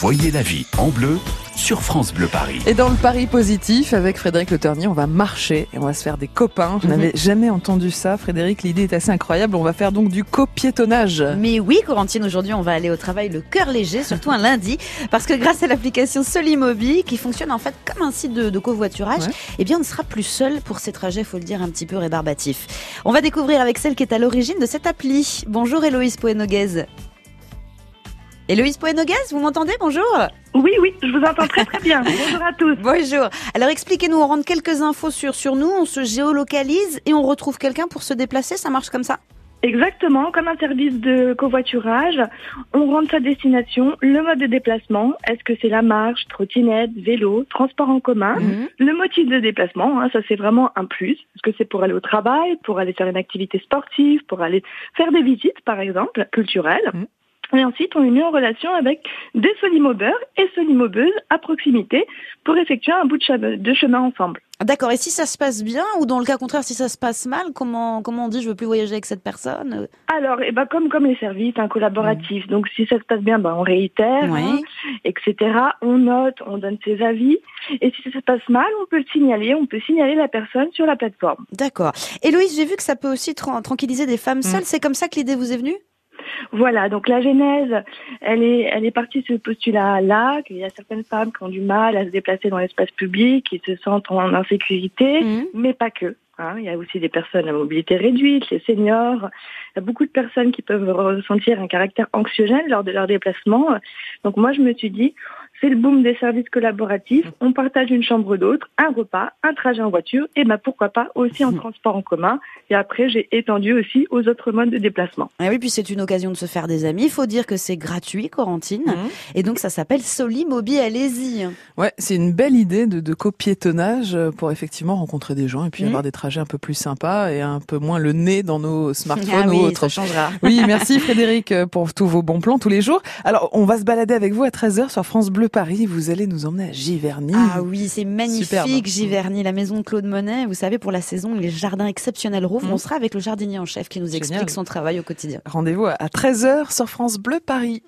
Voyez la vie en bleu sur France Bleu Paris. Et dans le Paris positif, avec Frédéric Le Ternier, on va marcher et on va se faire des copains. Je Mhm. n'avais jamais entendu ça. Frédéric, l'idée est assez incroyable. On va faire donc du copiétonnage. Mais oui, Corentine, aujourd'hui, on va aller au travail le cœur léger, surtout un lundi, parce que grâce à l'application Solimobi, qui fonctionne en fait comme un site de, de covoiturage, Ouais. eh bien, on ne sera plus seul pour ces trajets, faut le dire, un petit peu rébarbatifs. On va découvrir avec celle qui est à l'origine de cette appli. Bonjour Héloïse Poenoguez. Héloïse Poenoguez, vous m'entendez Bonjour Oui, oui, je vous entends très très bien. Bonjour à tous. Bonjour. Alors expliquez-nous, on rentre quelques infos sur, sur nous, on se géolocalise et on retrouve quelqu'un pour se déplacer, ça marche comme ça? Exactement, comme un service de covoiturage, on rentre sa destination, le mode de déplacement, est-ce que c'est la marche, trottinette, vélo, transport en commun, Mhm. le motif de déplacement, hein, ça c'est vraiment un plus, est-ce que c'est pour aller au travail, pour aller faire une activité sportive, pour aller faire des visites par exemple, culturelles? Mhm. Et ensuite, on est mis en relation avec des solimobeurs et solimobeuses à proximité pour effectuer un bout de chemin- de chemin ensemble. D'accord. Et si ça se passe bien ou dans le cas contraire, si ça se passe mal, comment comment on dit je veux plus voyager avec cette personne? Alors, eh ben, comme, comme les services un collaboratifs, donc si ça se passe bien, ben, on réitère, hein, etc. On note, on donne ses avis. Et si ça se passe mal, on peut le signaler, on peut signaler la personne sur la plateforme. D'accord. Héloïse, j'ai vu que ça peut aussi tra- tranquilliser des femmes Mm. seules. C'est comme ça que l'idée vous est venue? Voilà, donc la genèse, elle est, elle est partie de ce postulat-là, qu'il y a certaines femmes qui ont du mal à se déplacer dans l'espace public, qui se sentent en insécurité, Mhm. mais pas que. hein. Il y a aussi des personnes à mobilité réduite, les seniors. Il y a beaucoup de personnes qui peuvent ressentir un caractère anxiogène lors de leur déplacement. Donc moi, je me suis dit, c'est le boom des services collaboratifs. On partage une chambre d'hôte, un repas, un trajet en voiture, et ben pourquoi pas aussi en transport en commun. Et après, j'ai étendu aussi aux autres modes de déplacement. Ah oui, puis c'est une occasion de se faire des amis. Il faut dire que c'est gratuit, Corentine. Mhm. Et donc ça s'appelle Solimobi. Allez-y. Ouais, c'est une belle idée de, de copiétonnage pour effectivement rencontrer des gens et puis Mhm. avoir des trajets un peu plus sympas et un peu moins le nez dans nos smartphones Ah ou oui, autres. ça changera. Oui, merci Frédéric pour tous vos bons plans tous les jours. Alors, on va se balader avec vous à 13h sur France Bleu Paris. Vous allez nous emmener à Giverny. Ah oui, c'est magnifique, Superbe. Giverny, la maison de Claude Monet. Vous savez, pour la saison, les jardins exceptionnels rouvrent. Mhm. On sera avec le jardinier en chef qui nous Génial. explique son travail au quotidien. Rendez-vous à 13h sur France Bleu Paris.